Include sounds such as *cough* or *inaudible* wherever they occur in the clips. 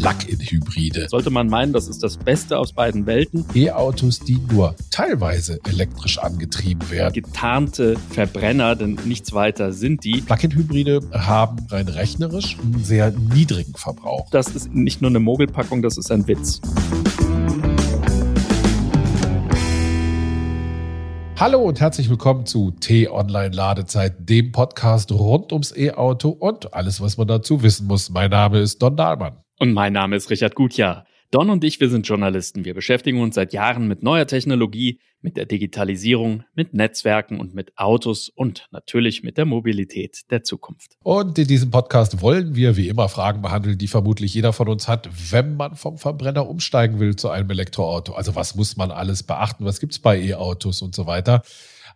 Plug-in-Hybride. Sollte man meinen, das ist das Beste aus beiden Welten. E-Autos, die nur teilweise elektrisch angetrieben werden. Getarnte Verbrenner, denn nichts weiter sind die. Plug-in-Hybride haben rein rechnerisch einen sehr niedrigen Verbrauch. Das ist nicht nur eine Mogelpackung, das ist ein Witz. Hallo und herzlich willkommen zu T-Online Ladezeit, dem Podcast rund ums E-Auto und alles, was man dazu wissen muss. Mein Name ist Don Dahlmann. Und mein Name ist Richard Gutjahr. Don und ich, wir sind Journalisten. Wir beschäftigen uns seit Jahren mit neuer Technologie, mit der Digitalisierung, mit Netzwerken und mit Autos und natürlich mit der Mobilität der Zukunft. Und in diesem Podcast wollen wir wie immer Fragen behandeln, die vermutlich jeder von uns hat, wenn man vom Verbrenner umsteigen will zu einem Elektroauto. Also was muss man alles beachten? Was gibt's bei E-Autos und so weiter?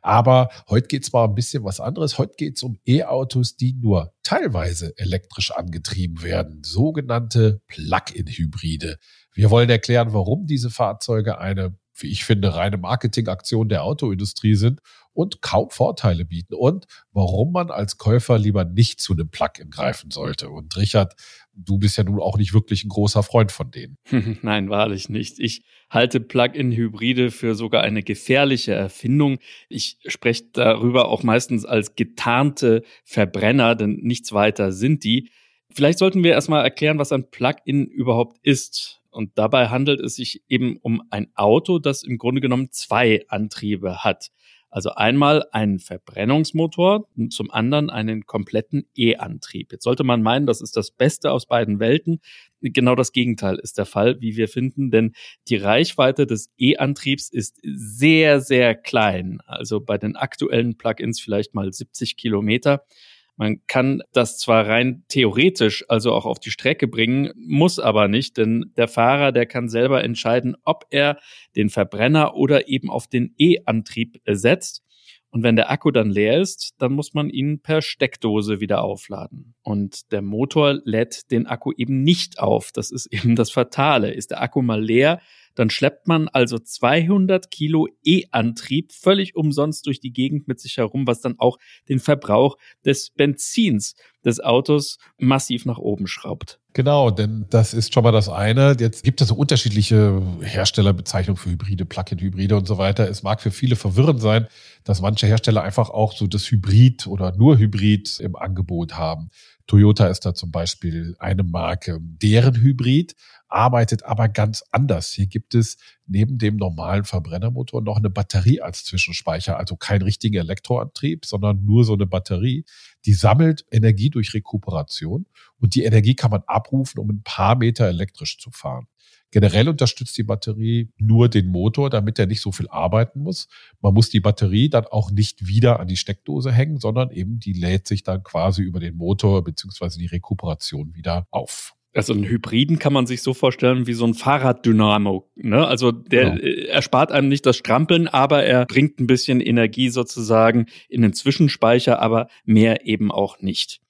Aber heute geht es mal ein bisschen was anderes. Heute geht es um E-Autos, die nur teilweise elektrisch angetrieben werden, sogenannte Plug-in-Hybride. Wir wollen erklären, warum diese Fahrzeuge eine, wie ich finde, reine Marketingaktion der Autoindustrie sind und kaum Vorteile bieten und warum man als Käufer lieber nicht zu einem Plug-in greifen sollte. Und Richard, du bist ja nun auch nicht wirklich ein großer Freund von denen. *laughs* Nein, wahrlich nicht. Ich halte Plug-in-Hybride für sogar eine gefährliche Erfindung. Ich spreche darüber auch meistens als getarnte Verbrenner, denn nichts weiter sind die. Vielleicht sollten wir erstmal erklären, was ein Plug-in überhaupt ist. Und dabei handelt es sich eben um ein Auto, das im Grunde genommen zwei Antriebe hat. Also einmal einen Verbrennungsmotor und zum anderen einen kompletten E-Antrieb. Jetzt sollte man meinen, das ist das Beste aus beiden Welten. Genau das Gegenteil ist der Fall, wie wir finden, denn die Reichweite des E-Antriebs ist sehr, sehr klein. Also bei den aktuellen Plugins vielleicht mal 70 Kilometer. Man kann das zwar rein theoretisch also auch auf die Strecke bringen, muss aber nicht, denn der Fahrer, der kann selber entscheiden, ob er den Verbrenner oder eben auf den E-Antrieb setzt. Und wenn der Akku dann leer ist, dann muss man ihn per Steckdose wieder aufladen. Und der Motor lädt den Akku eben nicht auf. Das ist *laughs* eben das Fatale. Ist der Akku mal leer, dann schleppt man also 200 Kilo E-Antrieb völlig umsonst durch die Gegend mit sich herum, was dann auch den Verbrauch des Benzins des Autos massiv nach oben schraubt. Genau, denn das ist schon mal das eine. Jetzt gibt es so unterschiedliche Herstellerbezeichnungen für Hybride, Plug-in-Hybride und so weiter. Es mag für viele verwirrend sein, dass manche Hersteller einfach auch so das Hybrid oder nur Hybrid im Angebot haben. Toyota ist da zum Beispiel eine Marke. Deren Hybrid arbeitet aber ganz anders. Hier gibt es neben dem normalen Verbrennermotor noch eine Batterie als Zwischenspeicher, also kein richtiger Elektroantrieb, sondern nur so eine Batterie. Die sammelt Energie durch Rekuperation und die Energie kann man abrufen, um ein paar Meter elektrisch zu fahren. Generell unterstützt die Batterie nur den Motor, damit er nicht so viel arbeiten muss. Man muss die Batterie dann auch nicht wieder an die Steckdose hängen, sondern eben die lädt sich dann quasi über den Motor beziehungsweise die Rekuperation wieder auf. Also einen Hybriden kann man sich so vorstellen wie so ein Fahrraddynamo. Ne? Also der genau. Äh, erspart einem nicht das Strampeln, aber er bringt ein bisschen Energie sozusagen in den Zwischenspeicher, aber mehr eben auch nicht.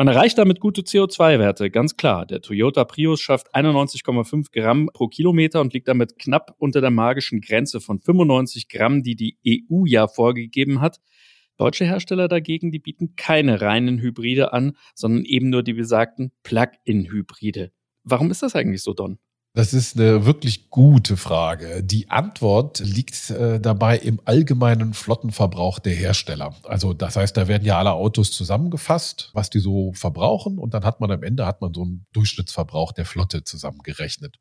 Man erreicht damit gute CO2-Werte, ganz klar. Der Toyota Prius schafft 91,5 Gramm pro Kilometer und liegt damit knapp unter der magischen Grenze von 95 Gramm, die die EU ja vorgegeben hat. Deutsche Hersteller dagegen, die bieten keine reinen Hybride an, sondern eben nur die besagten Plug-in-Hybride. Warum ist das eigentlich so, Don? Das ist eine wirklich gute Frage. Die Antwort liegt äh, dabei im allgemeinen Flottenverbrauch der Hersteller. Also das heißt, da werden ja alle Autos zusammengefasst, was die so verbrauchen und dann hat man am Ende hat man so einen Durchschnittsverbrauch der Flotte zusammengerechnet.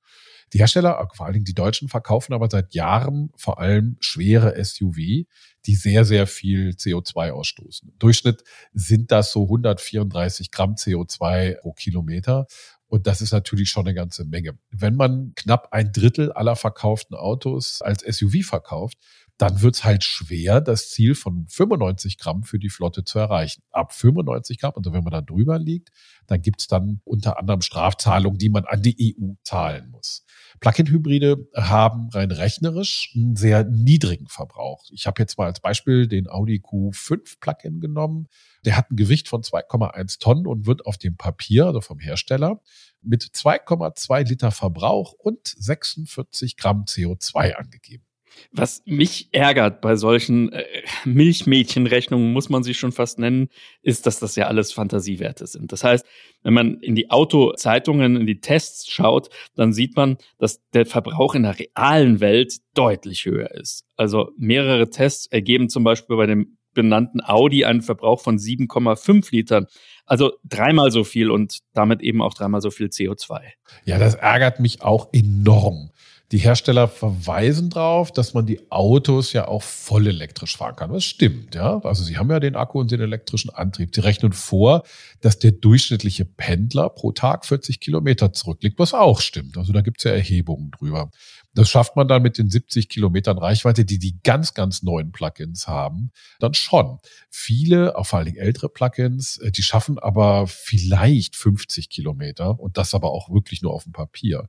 Die Hersteller, vor allen Dingen die Deutschen, verkaufen aber seit Jahren vor allem schwere SUV, die sehr, sehr viel CO2 ausstoßen. Im Durchschnitt sind das so 134 Gramm CO2 pro Kilometer. Und das ist natürlich schon eine ganze Menge. Wenn man knapp ein Drittel aller verkauften Autos als SUV verkauft, dann wird's halt schwer, das Ziel von 95 Gramm für die Flotte zu erreichen. Ab 95 Gramm, also wenn man da drüber liegt, dann gibt's dann unter anderem Strafzahlungen, die man an die EU zahlen muss. Plug-in-Hybride haben rein rechnerisch einen sehr niedrigen Verbrauch. Ich habe jetzt mal als Beispiel den Audi Q5 Plug-in genommen. Der hat ein Gewicht von 2,1 Tonnen und wird auf dem Papier, also vom Hersteller, mit 2,2 Liter Verbrauch und 46 Gramm CO2 angegeben. Was mich ärgert bei solchen äh, Milchmädchenrechnungen, muss man sie schon fast nennen, ist, dass das ja alles Fantasiewerte sind. Das heißt, wenn man in die Autozeitungen, in die Tests schaut, dann sieht man, dass der Verbrauch in der realen Welt deutlich höher ist. Also mehrere Tests ergeben zum Beispiel bei dem benannten Audi einen Verbrauch von 7,5 Litern. Also dreimal so viel und damit eben auch dreimal so viel CO2. Ja, das ärgert mich auch enorm. Die Hersteller verweisen darauf, dass man die Autos ja auch voll elektrisch fahren kann. Das stimmt, ja. Also sie haben ja den Akku und den elektrischen Antrieb. Sie rechnen vor, dass der durchschnittliche Pendler pro Tag 40 Kilometer zurückliegt, was auch stimmt. Also da gibt's ja Erhebungen drüber. Das schafft man dann mit den 70 Kilometern Reichweite, die die ganz, ganz neuen Plugins haben, dann schon. Viele, auch vor allen Dingen ältere Plugins, äh, die schaffen aber vielleicht 50 Kilometer und das aber auch wirklich nur auf dem Papier.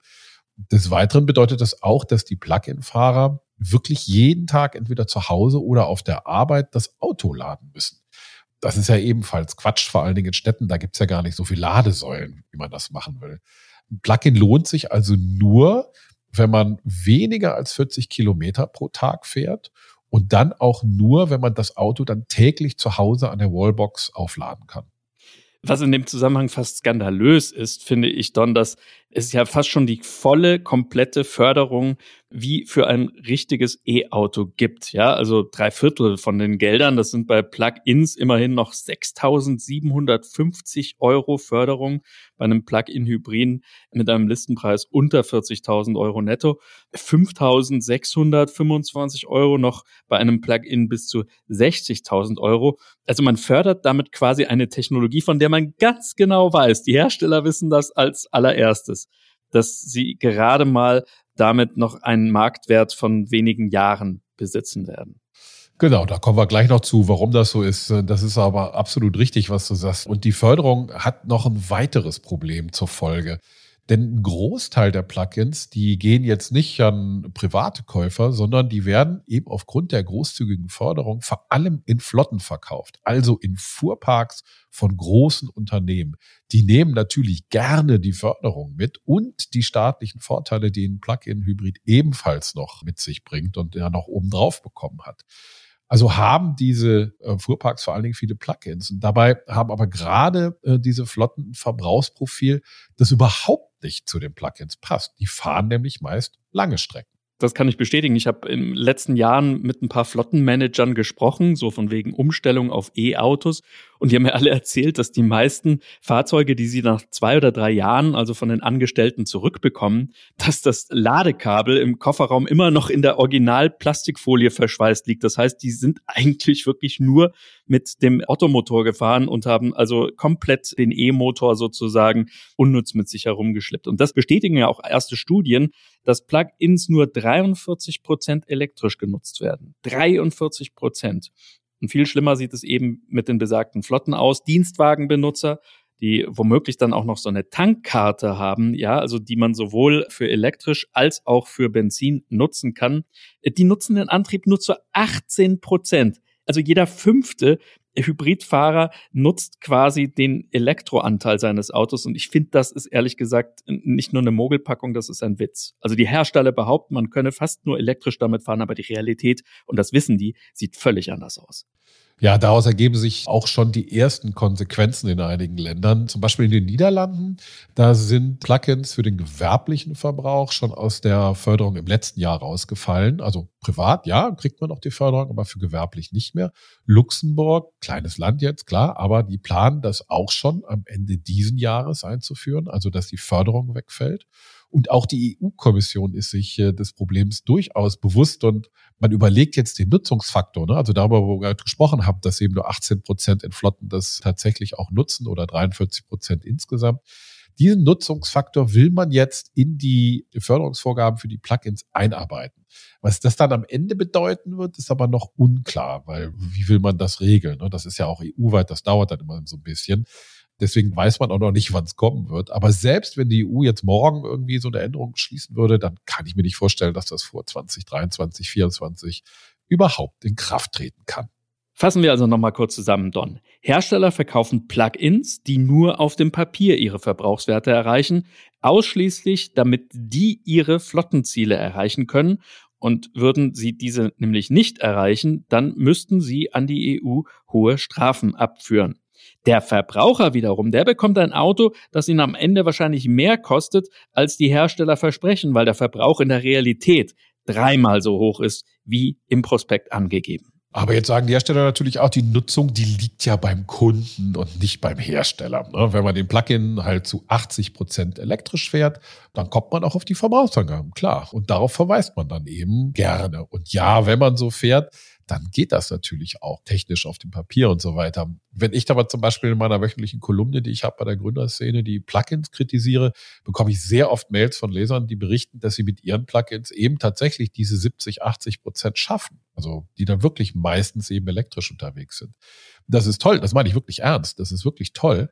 Des Weiteren bedeutet das auch, dass die Plug-in-Fahrer wirklich jeden Tag entweder zu Hause oder auf der Arbeit das Auto laden müssen. Das ist ja ebenfalls Quatsch, vor allen Dingen in Städten. Da gibt's ja gar nicht so viele Ladesäulen, wie man das machen will. Ein Plug-in lohnt sich also nur, wenn man weniger als 40 Kilometer pro Tag fährt und dann auch nur, wenn man das Auto dann täglich zu Hause an der Wallbox aufladen kann. Was in dem Zusammenhang fast skandalös ist, finde ich, Don, dass es ja fast schon die volle, komplette Förderung wie für ein richtiges E-Auto gibt. Ja, also drei Viertel von den Geldern, das sind bei Plug-ins immerhin noch 6.750 Euro Förderung bei einem Plug-in-Hybriden mit einem Listenpreis unter 40.000 Euro netto. 5.625 Euro noch bei einem Plug-in bis zu 60.000 Euro. Also man fördert damit quasi eine Technologie, von der man ganz genau weiß, die Hersteller wissen das als allererstes dass sie gerade mal damit noch einen Marktwert von wenigen Jahren besitzen werden. Genau, da kommen wir gleich noch zu, warum das so ist. Das ist aber absolut richtig, was du sagst. Und die Förderung hat noch ein weiteres Problem zur Folge. Denn ein Großteil der Plugins, die gehen jetzt nicht an private Käufer, sondern die werden eben aufgrund der großzügigen Förderung vor allem in Flotten verkauft, also in Fuhrparks von großen Unternehmen. Die nehmen natürlich gerne die Förderung mit und die staatlichen Vorteile, die ein Plug-in-Hybrid ebenfalls noch mit sich bringt und der noch oben drauf bekommen hat. Also haben diese äh, Fuhrparks vor allen Dingen viele Plugins. Und dabei haben aber gerade äh, diese Flotten Verbrauchsprofil, das überhaupt nicht zu den Plugins passt. Die fahren nämlich meist lange Strecken das kann ich bestätigen. Ich habe in den letzten Jahren mit ein paar Flottenmanagern gesprochen, so von wegen Umstellung auf E-Autos. Und die haben mir alle erzählt, dass die meisten Fahrzeuge, die sie nach zwei oder drei Jahren, also von den Angestellten zurückbekommen, dass das Ladekabel im Kofferraum immer noch in der Original-Plastikfolie verschweißt liegt. Das heißt, die sind eigentlich wirklich nur mit dem Ottomotor gefahren und haben also komplett den E-Motor sozusagen unnütz mit sich herumgeschleppt. Und das bestätigen ja auch erste Studien, dass Plug-ins nur 43 Prozent elektrisch genutzt werden. 43 Prozent. Und viel schlimmer sieht es eben mit den besagten Flotten aus. Dienstwagenbenutzer, die womöglich dann auch noch so eine Tankkarte haben, ja, also die man sowohl für elektrisch als auch für Benzin nutzen kann, die nutzen den Antrieb nur zu 18 Prozent. Also jeder fünfte Hybridfahrer nutzt quasi den Elektroanteil seines Autos und ich finde, das ist ehrlich gesagt nicht nur eine Mogelpackung, das ist ein Witz. Also die Hersteller behaupten, man könne fast nur elektrisch damit fahren, aber die Realität, und das wissen die, sieht völlig anders aus. Ja, daraus ergeben sich auch schon die ersten Konsequenzen in einigen Ländern. Zum Beispiel in den Niederlanden. Da sind Plugins für den gewerblichen Verbrauch schon aus der Förderung im letzten Jahr rausgefallen. Also privat, ja, kriegt man noch die Förderung, aber für gewerblich nicht mehr. Luxemburg, kleines Land jetzt, klar, aber die planen das auch schon am Ende diesen Jahres einzuführen, also dass die Förderung wegfällt. Und auch die EU-Kommission ist sich äh, des Problems durchaus bewusst und man überlegt jetzt den Nutzungsfaktor, ne? also darüber, wo wir gerade gesprochen haben, dass eben nur 18 Prozent in Flotten das tatsächlich auch nutzen oder 43 Prozent insgesamt. Diesen Nutzungsfaktor will man jetzt in die Förderungsvorgaben für die Plugins einarbeiten. Was das dann am Ende bedeuten wird, ist aber noch unklar, weil wie will man das regeln? Ne? Das ist ja auch EU-weit, das dauert dann immer so ein bisschen. Deswegen weiß man auch noch nicht, wann es kommen wird. Aber selbst wenn die EU jetzt morgen irgendwie so eine Änderung schließen würde, dann kann ich mir nicht vorstellen, dass das vor 2023, 2024 überhaupt in Kraft treten kann. Fassen wir also nochmal kurz zusammen, Don. Hersteller verkaufen Plugins, die nur auf dem Papier ihre Verbrauchswerte erreichen, ausschließlich damit die ihre Flottenziele erreichen können Und würden sie diese nämlich nicht erreichen, dann müssten sie an die EU hohe Strafen abführen. Der Verbraucher wiederum, der bekommt ein Auto, das ihn am Ende wahrscheinlich mehr kostet, als die Hersteller versprechen, weil der Verbrauch in der Realität dreimal so hoch ist, wie im Prospekt angegeben. Aber jetzt sagen die Hersteller natürlich auch, die Nutzung, die liegt ja beim Kunden und nicht beim Hersteller. Ne? Wenn man den Plugin halt zu 80 Prozent elektrisch fährt, dann kommt man auch auf die Verbrauchsangaben, klar. Und darauf verweist man dann eben gerne. Und ja, wenn man so fährt, dann geht das natürlich auch technisch auf dem Papier und so weiter. Wenn ich aber zum Beispiel in meiner wöchentlichen Kolumne, die ich habe bei der Gründerszene, die Plugins kritisiere, bekomme ich sehr oft Mails von Lesern, die berichten, dass sie mit ihren Plugins eben tatsächlich diese 70, 80 Prozent schaffen. Also die dann wirklich meistens eben elektrisch unterwegs sind. Das ist toll, das meine ich wirklich ernst, das ist wirklich toll.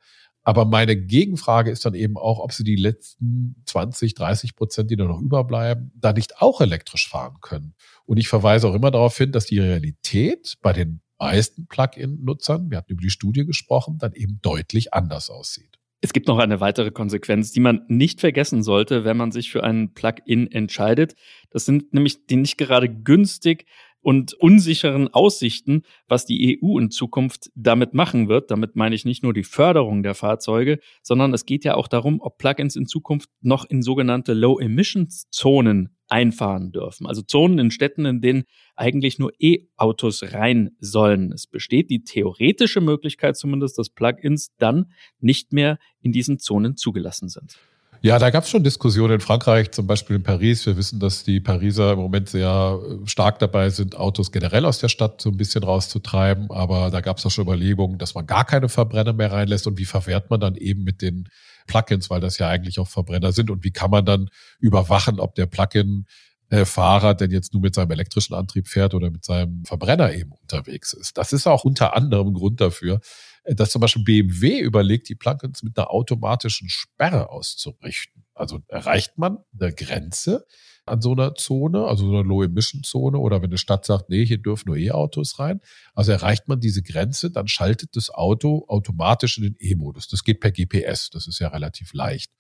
Aber meine Gegenfrage ist dann eben auch, ob sie die letzten 20, 30 Prozent, die da noch überbleiben, da nicht auch elektrisch fahren können. Und ich verweise auch immer darauf hin, dass die Realität bei den meisten Plug-in-Nutzern, wir hatten über die Studie gesprochen, dann eben deutlich anders aussieht. Es gibt noch eine weitere Konsequenz, die man nicht vergessen sollte, wenn man sich für einen Plug-in entscheidet. Das sind nämlich die nicht gerade günstig und unsicheren Aussichten, was die EU in Zukunft damit machen wird. Damit meine ich nicht nur die Förderung der Fahrzeuge, sondern es geht ja auch darum, ob Plugins in Zukunft noch in sogenannte Low-Emissions-Zonen einfahren dürfen. Also Zonen in Städten, in denen eigentlich nur E-Autos rein sollen. Es besteht die theoretische Möglichkeit zumindest, dass Plugins dann nicht mehr in diesen Zonen zugelassen sind. Ja, da gab es schon Diskussionen in Frankreich, zum Beispiel in Paris. Wir wissen, dass die Pariser im Moment sehr äh, stark dabei sind, Autos generell aus der Stadt so ein bisschen rauszutreiben. Aber da gab es auch schon Überlegungen, dass man gar keine Verbrenner mehr reinlässt. Und wie verwehrt man dann eben mit den Plugins, weil das ja eigentlich auch Verbrenner sind? Und wie kann man dann überwachen, ob der Plugin Fahrer denn jetzt nur mit seinem elektrischen Antrieb fährt oder mit seinem Verbrenner eben unterwegs ist. Das ist auch unter anderem Grund dafür, dass zum Beispiel BMW überlegt, die Plugins mit einer automatischen Sperre auszurichten. Also erreicht man eine Grenze an so einer Zone, also so einer Low-Emission-Zone, oder wenn eine Stadt sagt, nee, hier dürfen nur E-Autos rein. Also erreicht man diese Grenze, dann schaltet das Auto automatisch in den E-Modus. Das geht per GPS, das ist ja relativ leicht.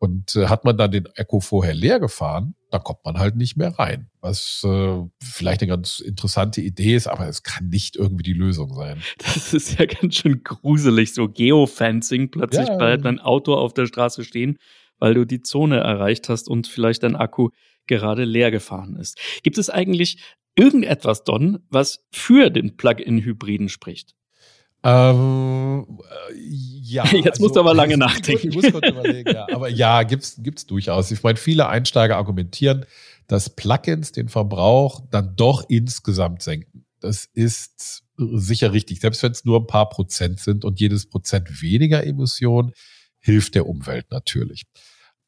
Und äh, hat man dann den Echo vorher leer gefahren, dann kommt man halt nicht mehr rein. Was äh, vielleicht eine ganz interessante Idee ist, aber es kann nicht irgendwie die Lösung sein. *laughs* Das ist ja ganz schön gruselig, so Geofencing, plötzlich ja, bleibt dein Auto auf der Straße stehen, weil du die Zone erreicht hast und vielleicht dein Akku gerade leer gefahren ist. Gibt es eigentlich irgendetwas, Don, was für den Plug-in-Hybriden spricht? Ähm, äh, ja. Jetzt also, musst du aber lange *laughs* nachdenken. Ich muss, ich muss überlegen, ja. Aber ja, gibt's, gibt's durchaus. Ich meine, viele Einsteiger argumentieren, dass Plugins den Verbrauch dann doch insgesamt senken. Das ist sicher richtig. Selbst wenn es nur ein paar Prozent sind und jedes Prozent weniger Emissionen hilft der Umwelt natürlich.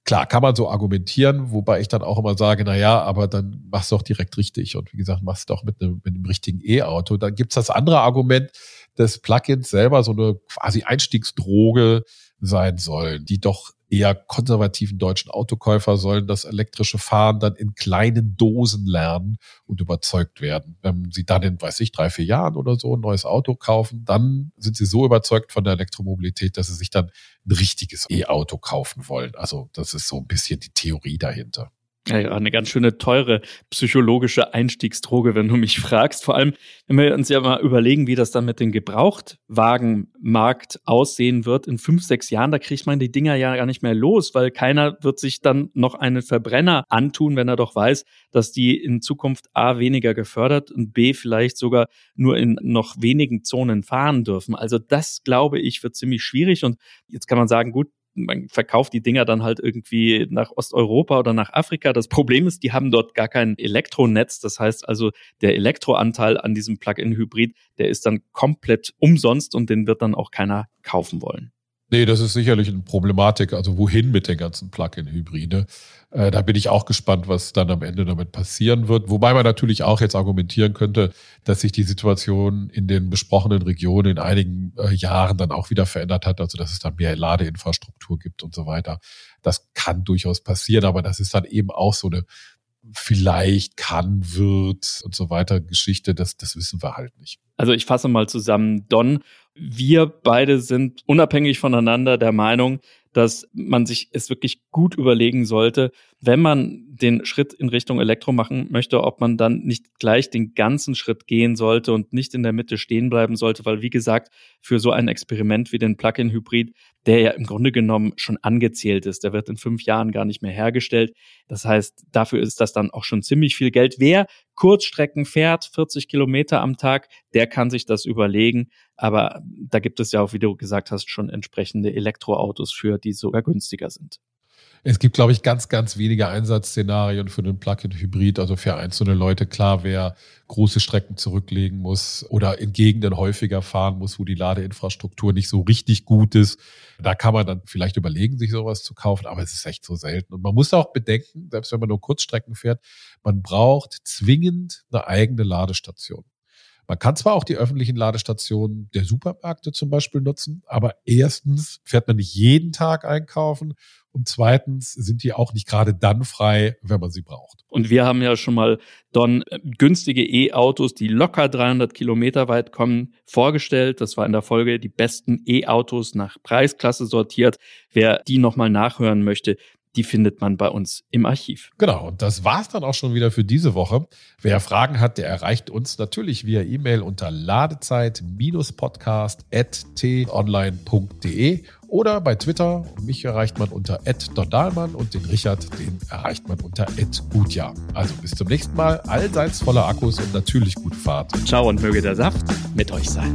Klar, kann man so argumentieren, wobei ich dann auch immer sage, na ja, aber dann machst du auch direkt richtig. Und wie gesagt, machst du auch mit einem, mit einem richtigen E-Auto. Dann gibt's das andere Argument, des Plugins selber so eine quasi Einstiegsdroge sein sollen, die doch eher konservativen deutschen Autokäufer sollen das elektrische Fahren dann in kleinen Dosen lernen und überzeugt werden. Wenn sie dann in, weiß ich, drei, vier Jahren oder so ein neues Auto kaufen, dann sind sie so überzeugt von der Elektromobilität, dass sie sich dann ein richtiges E-Auto kaufen wollen. Also das ist so ein bisschen die Theorie dahinter. Ja, eine ganz schöne teure psychologische Einstiegsdroge, wenn du mich fragst. Vor allem, wenn wir uns ja mal überlegen, wie das dann mit dem Gebrauchtwagenmarkt aussehen wird in fünf, sechs Jahren, da kriegt man die Dinger ja gar nicht mehr los, weil keiner wird sich dann noch einen Verbrenner antun, wenn er doch weiß, dass die in Zukunft A weniger gefördert und B vielleicht sogar nur in noch wenigen Zonen fahren dürfen. Also das, glaube ich, wird ziemlich schwierig. Und jetzt kann man sagen, gut, man verkauft die Dinger dann halt irgendwie nach Osteuropa oder nach Afrika. Das Problem ist, die haben dort gar kein Elektronetz. Das heißt also, der Elektroanteil an diesem Plug-in-Hybrid, der ist dann komplett umsonst und den wird dann auch keiner kaufen wollen. Nee, das ist sicherlich eine Problematik. Also wohin mit den ganzen Plug-in-Hybride? Äh, da bin ich auch gespannt, was dann am Ende damit passieren wird. Wobei man natürlich auch jetzt argumentieren könnte, dass sich die Situation in den besprochenen Regionen in einigen äh, Jahren dann auch wieder verändert hat. Also dass es dann mehr Ladeinfrastruktur gibt und so weiter. Das kann durchaus passieren, aber das ist dann eben auch so eine vielleicht kann, wird und so weiter Geschichte, das, das wissen wir halt nicht. Also ich fasse mal zusammen, Don, wir beide sind unabhängig voneinander der Meinung, dass man sich es wirklich gut überlegen sollte, wenn man den Schritt in Richtung Elektro machen möchte, ob man dann nicht gleich den ganzen Schritt gehen sollte und nicht in der Mitte stehen bleiben sollte, weil wie gesagt, für so ein Experiment wie den Plug-in-Hybrid, der ja im Grunde genommen schon angezählt ist, der wird in fünf Jahren gar nicht mehr hergestellt. Das heißt, dafür ist das dann auch schon ziemlich viel Geld. Wer Kurzstrecken fährt, 40 Kilometer am Tag, der kann sich das überlegen. Aber da gibt es ja auch, wie du gesagt hast, schon entsprechende Elektroautos für, die sogar günstiger sind. Es gibt, glaube ich, ganz, ganz wenige Einsatzszenarien für den Plug-in-Hybrid. Also für einzelne Leute klar, wer große Strecken zurücklegen muss oder in Gegenden häufiger fahren muss, wo die Ladeinfrastruktur nicht so richtig gut ist. Da kann man dann vielleicht überlegen, sich sowas zu kaufen, aber es ist echt so selten. Und man muss auch bedenken, selbst wenn man nur Kurzstrecken fährt, man braucht zwingend eine eigene Ladestation. Man kann zwar auch die öffentlichen Ladestationen der Supermärkte zum Beispiel nutzen, aber erstens fährt man nicht jeden Tag einkaufen und zweitens sind die auch nicht gerade dann frei, wenn man sie braucht. Und wir haben ja schon mal Don äh, günstige E-Autos, die locker 300 Kilometer weit kommen, vorgestellt. Das war in der Folge die besten E-Autos nach Preisklasse sortiert. Wer die nochmal nachhören möchte, die findet man bei uns im Archiv. Genau, und das war's dann auch schon wieder für diese Woche. Wer Fragen hat, der erreicht uns natürlich via E-Mail unter ladezeit-podcast.t-online.de oder bei Twitter. Mich erreicht man unter @dondalmann und den Richard, den erreicht man unter @gutjahr. Also bis zum nächsten Mal, allseits voller Akkus und natürlich gute Fahrt. Ciao und möge der Saft mit euch sein.